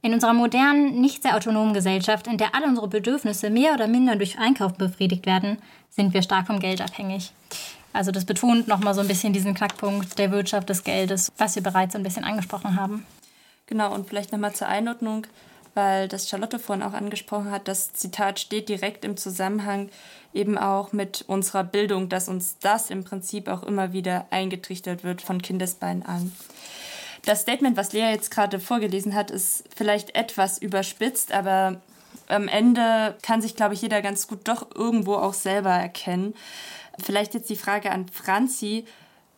In unserer modernen, nicht sehr autonomen Gesellschaft, in der alle unsere Bedürfnisse mehr oder minder durch Einkauf befriedigt werden, sind wir stark vom Geld abhängig. Also das betont nochmal so ein bisschen diesen Knackpunkt der Wirtschaft des Geldes, was wir bereits ein bisschen angesprochen haben. Genau, und vielleicht nochmal zur Einordnung, weil das Charlotte vorhin auch angesprochen hat, das Zitat steht direkt im Zusammenhang eben auch mit unserer Bildung, dass uns das im Prinzip auch immer wieder eingetrichtert wird von Kindesbeinen an. Das Statement, was Lea jetzt gerade vorgelesen hat, ist vielleicht etwas überspitzt, aber am Ende kann sich, glaube ich, jeder ganz gut doch irgendwo auch selber erkennen. Vielleicht jetzt die Frage an Franzi,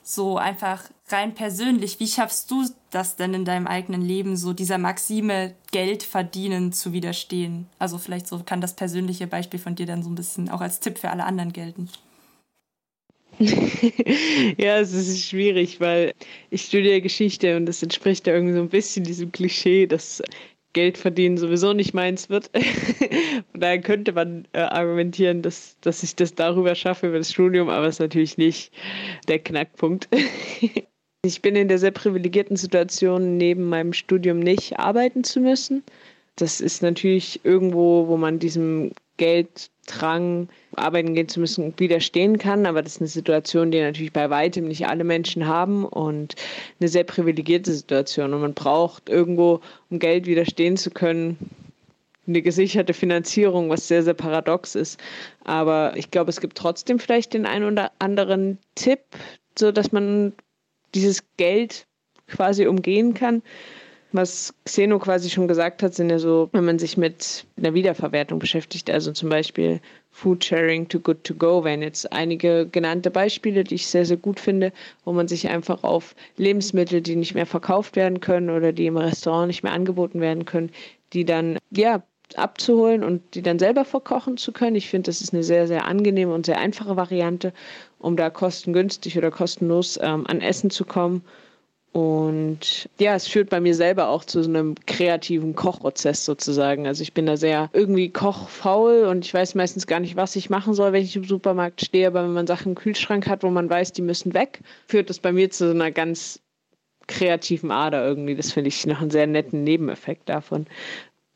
so einfach rein persönlich, wie schaffst du das denn in deinem eigenen Leben, so dieser Maxime Geld verdienen zu widerstehen? Also vielleicht so kann das persönliche Beispiel von dir dann so ein bisschen auch als Tipp für alle anderen gelten. (laughs) ja, es ist schwierig, weil ich studiere Geschichte und das entspricht ja irgendwie so ein bisschen diesem Klischee, dass Geld verdienen sowieso nicht meins wird. (laughs) Von daher könnte man äh, argumentieren, dass, dass ich das darüber schaffe, über das Studium, aber es ist natürlich nicht der Knackpunkt. (laughs) ich bin in der sehr privilegierten Situation, neben meinem Studium nicht arbeiten zu müssen. Das ist natürlich irgendwo, wo man diesem Gelddrang, arbeiten gehen zu müssen, widerstehen kann. Aber das ist eine Situation, die natürlich bei weitem nicht alle Menschen haben und eine sehr privilegierte Situation. Und man braucht irgendwo, um Geld widerstehen zu können, eine gesicherte Finanzierung, was sehr, sehr paradox ist. Aber ich glaube, es gibt trotzdem vielleicht den einen oder anderen Tipp, so dass man dieses Geld quasi umgehen kann. Was Xeno quasi schon gesagt hat, sind ja so, wenn man sich mit einer Wiederverwertung beschäftigt, also zum Beispiel Food Sharing to Good to Go, wären jetzt einige genannte Beispiele, die ich sehr, sehr gut finde, wo man sich einfach auf Lebensmittel, die nicht mehr verkauft werden können oder die im Restaurant nicht mehr angeboten werden können, die dann ja abzuholen und die dann selber verkochen zu können. Ich finde, das ist eine sehr, sehr angenehme und sehr einfache Variante, um da kostengünstig oder kostenlos ähm, an Essen zu kommen. Und ja, es führt bei mir selber auch zu so einem kreativen Kochprozess sozusagen. Also ich bin da sehr irgendwie kochfaul und ich weiß meistens gar nicht, was ich machen soll, wenn ich im Supermarkt stehe. Aber wenn man Sachen im Kühlschrank hat, wo man weiß, die müssen weg, führt das bei mir zu so einer ganz kreativen Ader irgendwie. Das finde ich noch einen sehr netten Nebeneffekt davon.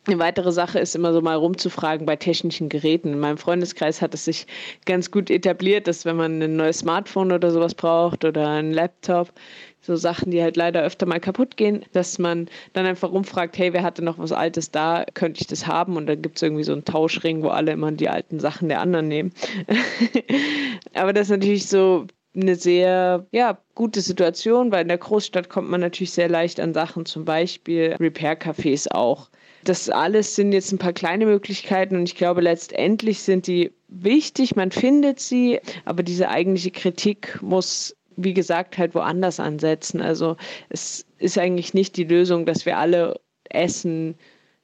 Eine weitere Sache ist immer so mal rumzufragen bei technischen Geräten. In meinem Freundeskreis hat es sich ganz gut etabliert, dass wenn man ein neues Smartphone oder sowas braucht oder einen Laptop, so Sachen, die halt leider öfter mal kaputt gehen, dass man dann einfach rumfragt, hey, wer hatte noch was Altes da, könnte ich das haben? Und dann gibt es irgendwie so einen Tauschring, wo alle immer die alten Sachen der anderen nehmen. (laughs) Aber das ist natürlich so eine sehr ja, gute Situation, weil in der Großstadt kommt man natürlich sehr leicht an Sachen, zum Beispiel Repair-Cafés auch. Das alles sind jetzt ein paar kleine Möglichkeiten und ich glaube, letztendlich sind die wichtig, man findet sie, aber diese eigentliche Kritik muss, wie gesagt, halt woanders ansetzen. Also es ist eigentlich nicht die Lösung, dass wir alle Essen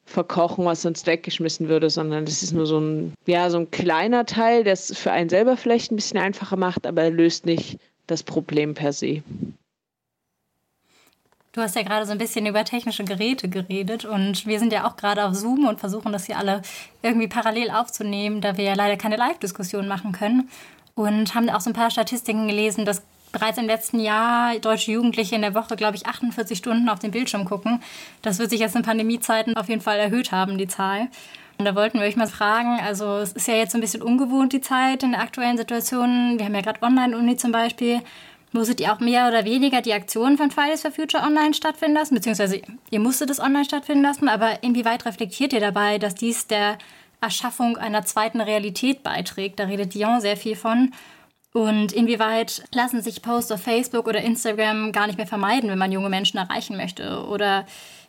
verkochen, was sonst weggeschmissen würde, sondern das ist nur so ein, ja, so ein kleiner Teil, der es für einen selber vielleicht ein bisschen einfacher macht, aber er löst nicht das Problem per se. Du hast ja gerade so ein bisschen über technische Geräte geredet und wir sind ja auch gerade auf Zoom und versuchen das hier alle irgendwie parallel aufzunehmen, da wir ja leider keine Live-Diskussion machen können. Und haben auch so ein paar Statistiken gelesen, dass bereits im letzten Jahr deutsche Jugendliche in der Woche, glaube ich, 48 Stunden auf den Bildschirm gucken. Das wird sich jetzt in Pandemiezeiten auf jeden Fall erhöht haben, die Zahl. Und da wollten wir euch mal fragen, also es ist ja jetzt so ein bisschen ungewohnt, die Zeit in der aktuellen Situation. Wir haben ja gerade Online-Uni zum Beispiel. Musstet ihr auch mehr oder weniger die Aktionen von Fridays for Future online stattfinden lassen? Beziehungsweise ihr musstet es online stattfinden lassen, aber inwieweit reflektiert ihr dabei, dass dies der Erschaffung einer zweiten Realität beiträgt? Da redet Dion sehr viel von. Und inwieweit lassen sich Posts auf Facebook oder Instagram gar nicht mehr vermeiden, wenn man junge Menschen erreichen möchte? Oder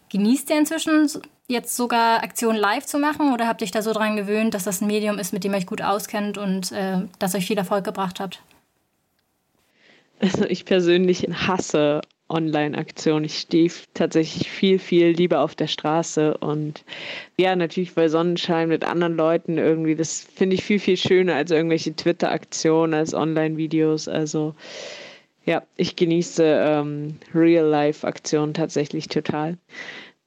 genießt ihr inzwischen jetzt sogar Aktionen live zu machen? Oder habt ihr euch da so dran gewöhnt, dass das ein Medium ist, mit dem ihr euch gut auskennt und äh, das euch viel Erfolg gebracht habt? Also ich persönlich hasse Online-Aktionen. Ich stehe tatsächlich viel, viel lieber auf der Straße und ja, natürlich bei Sonnenschein mit anderen Leuten irgendwie. Das finde ich viel, viel schöner als irgendwelche Twitter-Aktionen, als Online-Videos. Also ja, ich genieße ähm, Real-Life-Aktionen tatsächlich total.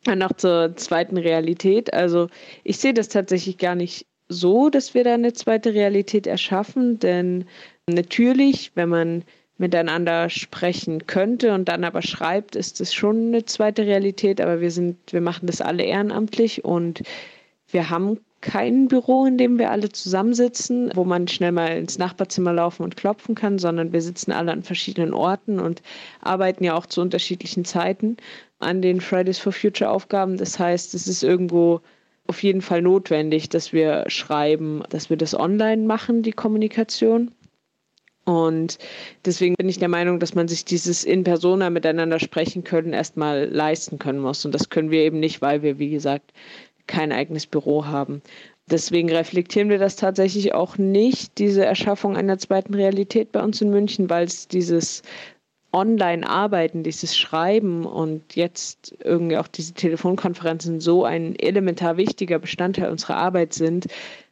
Und noch zur zweiten Realität. Also ich sehe das tatsächlich gar nicht so, dass wir da eine zweite Realität erschaffen, denn natürlich, wenn man miteinander sprechen könnte und dann aber schreibt, ist es schon eine zweite Realität, aber wir sind, wir machen das alle ehrenamtlich und wir haben kein Büro, in dem wir alle zusammensitzen, wo man schnell mal ins Nachbarzimmer laufen und klopfen kann, sondern wir sitzen alle an verschiedenen Orten und arbeiten ja auch zu unterschiedlichen Zeiten an den Fridays for Future Aufgaben. Das heißt, es ist irgendwo auf jeden Fall notwendig, dass wir schreiben, dass wir das online machen, die Kommunikation. Und deswegen bin ich der Meinung, dass man sich dieses in persona miteinander sprechen können erstmal leisten können muss. Und das können wir eben nicht, weil wir, wie gesagt, kein eigenes Büro haben. Deswegen reflektieren wir das tatsächlich auch nicht, diese Erschaffung einer zweiten Realität bei uns in München, weil es dieses Online-Arbeiten, dieses Schreiben und jetzt irgendwie auch diese Telefonkonferenzen so ein elementar wichtiger Bestandteil unserer Arbeit sind,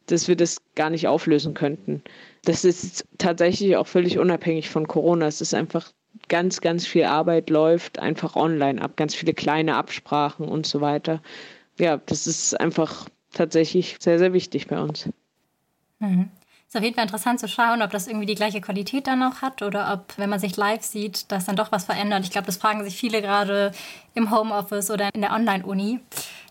dass wir das gar nicht auflösen könnten. Das ist tatsächlich auch völlig unabhängig von Corona. Es ist einfach ganz, ganz viel Arbeit läuft einfach online ab, ganz viele kleine Absprachen und so weiter. Ja, das ist einfach tatsächlich sehr, sehr wichtig bei uns. Mhm. Ist auf jeden Fall interessant zu schauen, ob das irgendwie die gleiche Qualität dann noch hat oder ob, wenn man sich live sieht, das dann doch was verändert. Ich glaube, das fragen sich viele gerade im Homeoffice oder in der Online-Uni.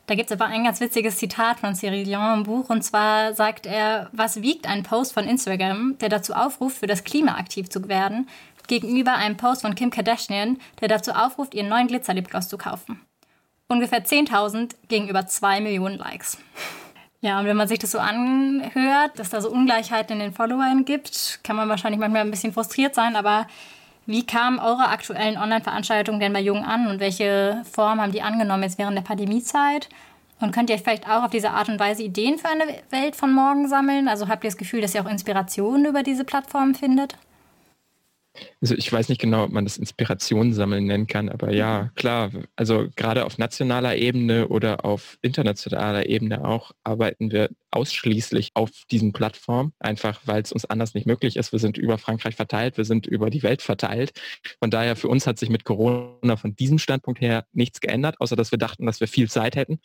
Da gibt es aber ein ganz witziges Zitat von Cyril Dion im Buch. Und zwar sagt er, was wiegt ein Post von Instagram, der dazu aufruft, für das Klima aktiv zu werden, gegenüber einem Post von Kim Kardashian, der dazu aufruft, ihren neuen Glitzerlipgloss zu kaufen. Ungefähr 10.000 gegenüber 2 Millionen Likes. Ja, und wenn man sich das so anhört, dass da so Ungleichheiten in den Followern gibt, kann man wahrscheinlich manchmal ein bisschen frustriert sein, aber wie kamen eure aktuellen Online-Veranstaltungen denn bei Jungen an und welche Form haben die angenommen jetzt während der Pandemiezeit? Und könnt ihr vielleicht auch auf diese Art und Weise Ideen für eine Welt von morgen sammeln? Also habt ihr das Gefühl, dass ihr auch Inspirationen über diese Plattform findet? Also ich weiß nicht genau, ob man das Inspiration sammeln nennen kann, aber ja, mhm. klar. Also gerade auf nationaler Ebene oder auf internationaler Ebene auch arbeiten wir ausschließlich auf diesen Plattformen, einfach weil es uns anders nicht möglich ist. Wir sind über Frankreich verteilt, wir sind über die Welt verteilt. Von daher für uns hat sich mit Corona von diesem Standpunkt her nichts geändert, außer dass wir dachten, dass wir viel Zeit hätten,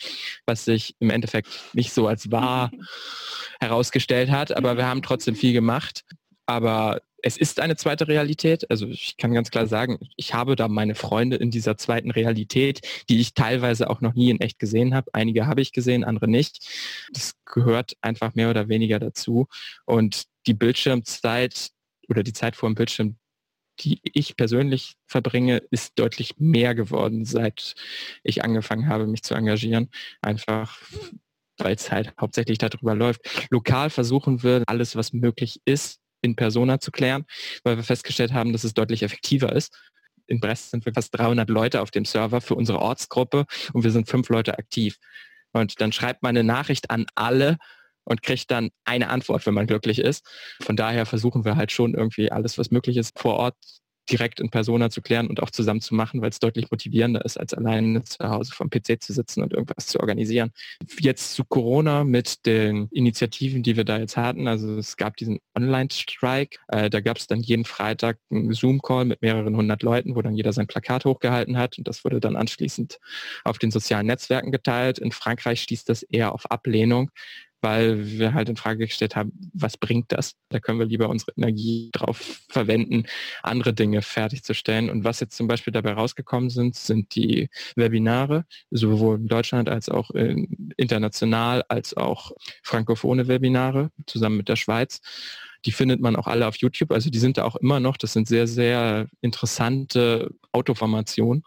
was sich im Endeffekt nicht so als wahr (laughs) herausgestellt hat. Aber wir haben trotzdem viel gemacht. Aber es ist eine zweite Realität. Also ich kann ganz klar sagen, ich habe da meine Freunde in dieser zweiten Realität, die ich teilweise auch noch nie in echt gesehen habe. Einige habe ich gesehen, andere nicht. Das gehört einfach mehr oder weniger dazu. Und die Bildschirmzeit oder die Zeit vor dem Bildschirm, die ich persönlich verbringe, ist deutlich mehr geworden, seit ich angefangen habe, mich zu engagieren. Einfach weil es halt hauptsächlich darüber läuft. Lokal versuchen wir alles, was möglich ist, in Persona zu klären, weil wir festgestellt haben, dass es deutlich effektiver ist. In Brest sind wir fast 300 Leute auf dem Server für unsere Ortsgruppe und wir sind fünf Leute aktiv. Und dann schreibt man eine Nachricht an alle und kriegt dann eine Antwort, wenn man glücklich ist. Von daher versuchen wir halt schon irgendwie alles, was möglich ist, vor Ort direkt in Persona zu klären und auch zusammen zu machen, weil es deutlich motivierender ist, als alleine zu Hause vom PC zu sitzen und irgendwas zu organisieren. Jetzt zu Corona mit den Initiativen, die wir da jetzt hatten. Also es gab diesen Online-Strike. Äh, da gab es dann jeden Freitag einen Zoom-Call mit mehreren hundert Leuten, wo dann jeder sein Plakat hochgehalten hat und das wurde dann anschließend auf den sozialen Netzwerken geteilt. In Frankreich stieß das eher auf Ablehnung, weil wir halt in Frage gestellt haben, was bringt das? Da können wir lieber unsere Energie drauf verwenden, andere Dinge fertigzustellen. Und was jetzt zum Beispiel dabei rausgekommen sind, sind die Webinare, sowohl in Deutschland als auch international, als auch frankophone Webinare zusammen mit der Schweiz. Die findet man auch alle auf YouTube, also die sind da auch immer noch. Das sind sehr, sehr interessante Autoformationen.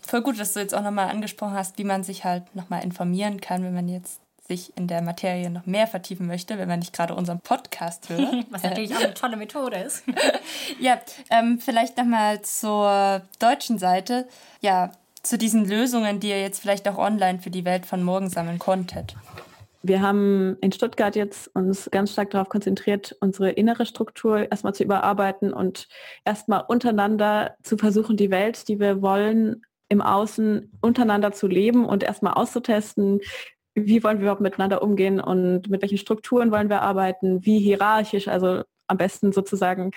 Voll gut, dass du jetzt auch nochmal angesprochen hast, wie man sich halt nochmal informieren kann, wenn man jetzt sich in der Materie noch mehr vertiefen möchte, wenn man nicht gerade unseren Podcast hört. (laughs) Was natürlich auch eine tolle Methode ist. (laughs) ja, ähm, vielleicht nochmal zur deutschen Seite. Ja, zu diesen Lösungen, die ihr jetzt vielleicht auch online für die Welt von morgen sammeln konntet. Wir haben in Stuttgart jetzt uns ganz stark darauf konzentriert, unsere innere Struktur erstmal zu überarbeiten und erstmal untereinander zu versuchen, die Welt, die wir wollen, im Außen untereinander zu leben und erstmal auszutesten, wie wollen wir überhaupt miteinander umgehen und mit welchen Strukturen wollen wir arbeiten, wie hierarchisch, also am besten sozusagen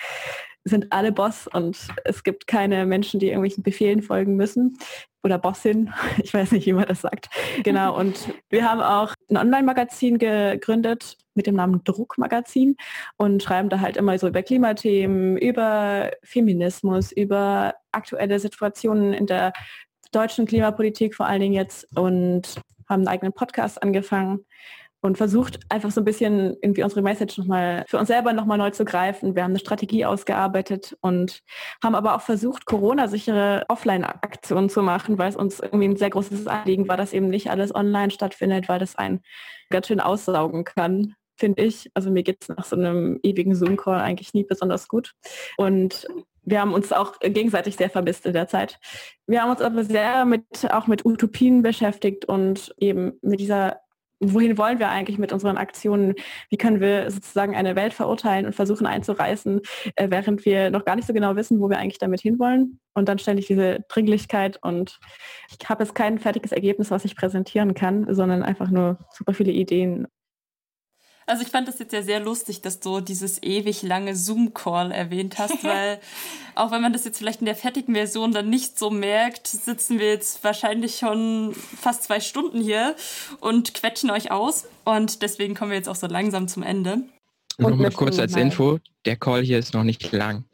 sind alle Boss und es gibt keine Menschen, die irgendwelchen Befehlen folgen müssen oder Bossin, (laughs) ich weiß nicht, wie man das sagt. Genau, (laughs) und wir haben auch ein Online-Magazin gegründet mit dem Namen Druckmagazin und schreiben da halt immer so über Klimathemen, über Feminismus, über aktuelle Situationen in der deutschen Klimapolitik vor allen Dingen jetzt und haben einen eigenen Podcast angefangen und versucht einfach so ein bisschen irgendwie unsere Message nochmal für uns selber nochmal neu zu greifen. Wir haben eine Strategie ausgearbeitet und haben aber auch versucht, Corona-sichere Offline-Aktionen zu machen, weil es uns irgendwie ein sehr großes Anliegen war, dass eben nicht alles online stattfindet, weil das einen ganz schön aussaugen kann finde ich. Also mir geht es nach so einem ewigen Zoom-Call eigentlich nie besonders gut. Und wir haben uns auch gegenseitig sehr vermisst in der Zeit. Wir haben uns aber sehr mit, auch mit Utopien beschäftigt und eben mit dieser, wohin wollen wir eigentlich mit unseren Aktionen? Wie können wir sozusagen eine Welt verurteilen und versuchen einzureißen, äh, während wir noch gar nicht so genau wissen, wo wir eigentlich damit hinwollen? Und dann ständig diese Dringlichkeit und ich habe jetzt kein fertiges Ergebnis, was ich präsentieren kann, sondern einfach nur super viele Ideen also ich fand das jetzt ja sehr lustig, dass du dieses ewig lange Zoom-Call erwähnt hast, (laughs) weil auch wenn man das jetzt vielleicht in der fertigen Version dann nicht so merkt, sitzen wir jetzt wahrscheinlich schon fast zwei Stunden hier und quetschen euch aus. Und deswegen kommen wir jetzt auch so langsam zum Ende. Nochmal kurz als Info, der Call hier ist noch nicht lang.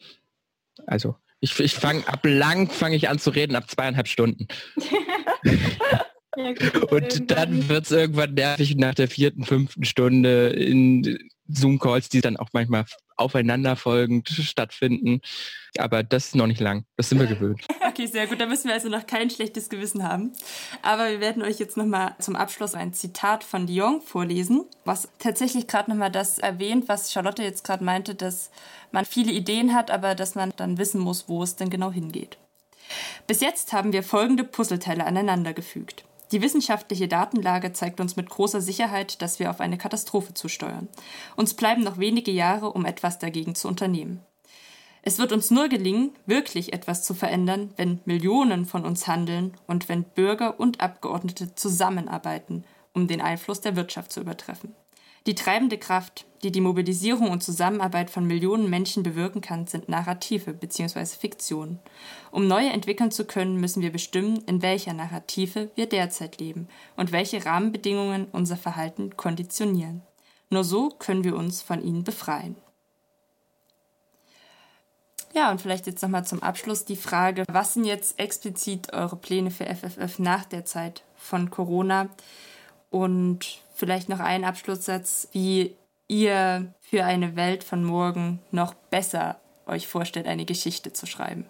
Also ich, ich fange ab lang fange ich an zu reden, ab zweieinhalb Stunden. (laughs) und dann wird es irgendwann nervig nach der vierten, fünften Stunde in Zoom-Calls, die dann auch manchmal aufeinanderfolgend stattfinden. Aber das ist noch nicht lang. Das sind wir gewöhnt. (laughs) Okay, sehr gut. Da müssen wir also noch kein schlechtes Gewissen haben. Aber wir werden euch jetzt nochmal zum Abschluss ein Zitat von Dion vorlesen, was tatsächlich gerade nochmal das erwähnt, was Charlotte jetzt gerade meinte, dass man viele Ideen hat, aber dass man dann wissen muss, wo es denn genau hingeht. Bis jetzt haben wir folgende Puzzleteile aneinandergefügt. Die wissenschaftliche Datenlage zeigt uns mit großer Sicherheit, dass wir auf eine Katastrophe zusteuern. Uns bleiben noch wenige Jahre, um etwas dagegen zu unternehmen. Es wird uns nur gelingen, wirklich etwas zu verändern, wenn Millionen von uns handeln und wenn Bürger und Abgeordnete zusammenarbeiten, um den Einfluss der Wirtschaft zu übertreffen. Die treibende Kraft, die die Mobilisierung und Zusammenarbeit von Millionen Menschen bewirken kann, sind Narrative bzw. Fiktionen. Um neue entwickeln zu können, müssen wir bestimmen, in welcher Narrative wir derzeit leben und welche Rahmenbedingungen unser Verhalten konditionieren. Nur so können wir uns von ihnen befreien. Ja, und vielleicht jetzt nochmal zum Abschluss die Frage, was sind jetzt explizit eure Pläne für FFF nach der Zeit von Corona? Und vielleicht noch ein Abschlusssatz, wie ihr für eine Welt von morgen noch besser euch vorstellt, eine Geschichte zu schreiben.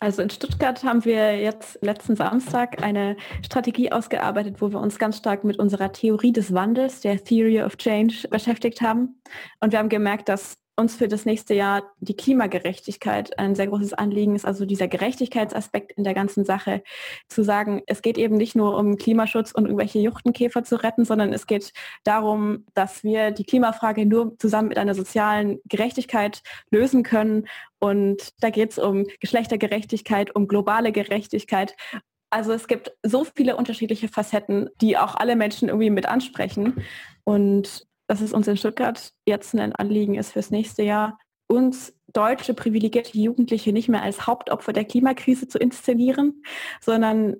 Also in Stuttgart haben wir jetzt letzten Samstag eine Strategie ausgearbeitet, wo wir uns ganz stark mit unserer Theorie des Wandels, der Theory of Change, beschäftigt haben. Und wir haben gemerkt, dass uns für das nächste Jahr die Klimagerechtigkeit ein sehr großes Anliegen ist, also dieser Gerechtigkeitsaspekt in der ganzen Sache, zu sagen, es geht eben nicht nur um Klimaschutz und irgendwelche Juchtenkäfer zu retten, sondern es geht darum, dass wir die Klimafrage nur zusammen mit einer sozialen Gerechtigkeit lösen können. Und da geht es um Geschlechtergerechtigkeit, um globale Gerechtigkeit also es gibt so viele unterschiedliche Facetten, die auch alle Menschen irgendwie mit ansprechen. Und dass es uns in Stuttgart jetzt ein Anliegen ist fürs nächste Jahr, uns deutsche privilegierte Jugendliche nicht mehr als Hauptopfer der Klimakrise zu inszenieren, sondern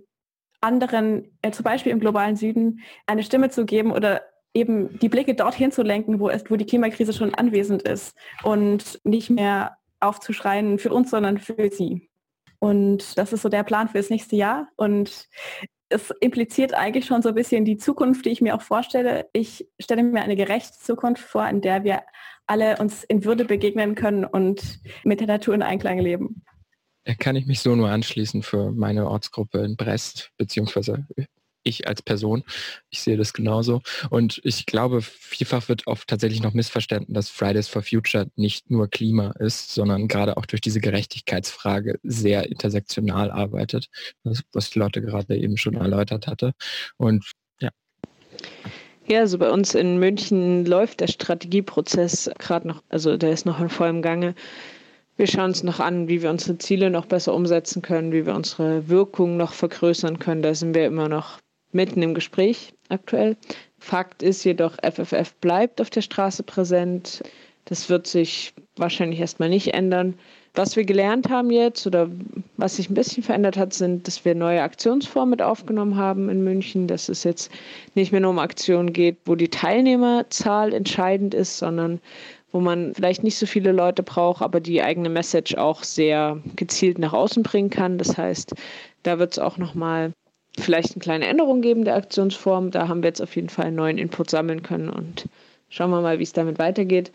anderen, äh, zum Beispiel im globalen Süden, eine Stimme zu geben oder eben die Blicke dorthin zu lenken, wo, es, wo die Klimakrise schon anwesend ist und nicht mehr aufzuschreien für uns, sondern für sie. Und das ist so der Plan für das nächste Jahr. Und es impliziert eigentlich schon so ein bisschen die Zukunft, die ich mir auch vorstelle. Ich stelle mir eine gerechte Zukunft vor, in der wir alle uns in Würde begegnen können und mit der Natur in Einklang leben. Da kann ich mich so nur anschließen für meine Ortsgruppe in Brest, beziehungsweise ich als Person. Ich sehe das genauso. Und ich glaube, vielfach wird oft tatsächlich noch missverstanden, dass Fridays for Future nicht nur Klima ist, sondern gerade auch durch diese Gerechtigkeitsfrage sehr intersektional arbeitet, was Lotte gerade eben schon erläutert hatte. Und ja. Ja, also bei uns in München läuft der Strategieprozess gerade noch, also der ist noch in vollem Gange. Wir schauen uns noch an, wie wir unsere Ziele noch besser umsetzen können, wie wir unsere Wirkung noch vergrößern können. Da sind wir immer noch mitten im Gespräch aktuell. Fakt ist jedoch, FFF bleibt auf der Straße präsent. Das wird sich wahrscheinlich erstmal nicht ändern. Was wir gelernt haben jetzt oder was sich ein bisschen verändert hat, sind, dass wir neue Aktionsformen mit aufgenommen haben in München, dass es jetzt nicht mehr nur um Aktionen geht, wo die Teilnehmerzahl entscheidend ist, sondern wo man vielleicht nicht so viele Leute braucht, aber die eigene Message auch sehr gezielt nach außen bringen kann. Das heißt, da wird es auch nochmal vielleicht eine kleine Änderung geben der Aktionsform. Da haben wir jetzt auf jeden Fall einen neuen Input sammeln können und schauen wir mal, wie es damit weitergeht.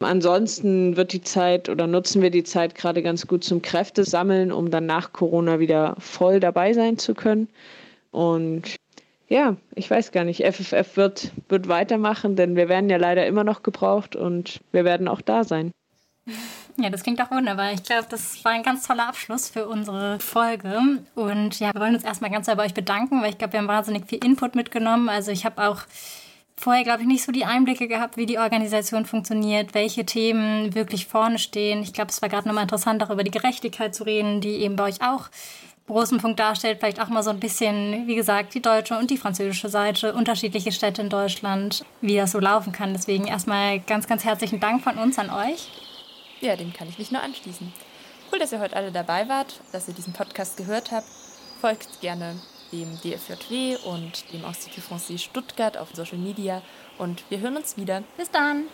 Ansonsten wird die Zeit oder nutzen wir die Zeit gerade ganz gut zum Kräfte sammeln, um dann nach Corona wieder voll dabei sein zu können. Und ja, ich weiß gar nicht, FFF wird, wird weitermachen, denn wir werden ja leider immer noch gebraucht und wir werden auch da sein. (laughs) Ja, das klingt doch wunderbar. Ich glaube, das war ein ganz toller Abschluss für unsere Folge. Und ja, wir wollen uns erstmal ganz bei euch bedanken, weil ich glaube, wir haben wahnsinnig viel Input mitgenommen. Also ich habe auch vorher, glaube ich, nicht so die Einblicke gehabt, wie die Organisation funktioniert, welche Themen wirklich vorne stehen. Ich glaube, es war gerade nochmal interessant, auch über die Gerechtigkeit zu reden, die eben bei euch auch großen Punkt darstellt. Vielleicht auch mal so ein bisschen, wie gesagt, die deutsche und die französische Seite, unterschiedliche Städte in Deutschland, wie das so laufen kann. Deswegen erstmal ganz, ganz herzlichen Dank von uns an euch. Ja, dem kann ich mich nur anschließen. Cool, dass ihr heute alle dabei wart, dass ihr diesen Podcast gehört habt. Folgt gerne dem DFJW und dem Institut Français Stuttgart auf Social Media und wir hören uns wieder. Bis dann!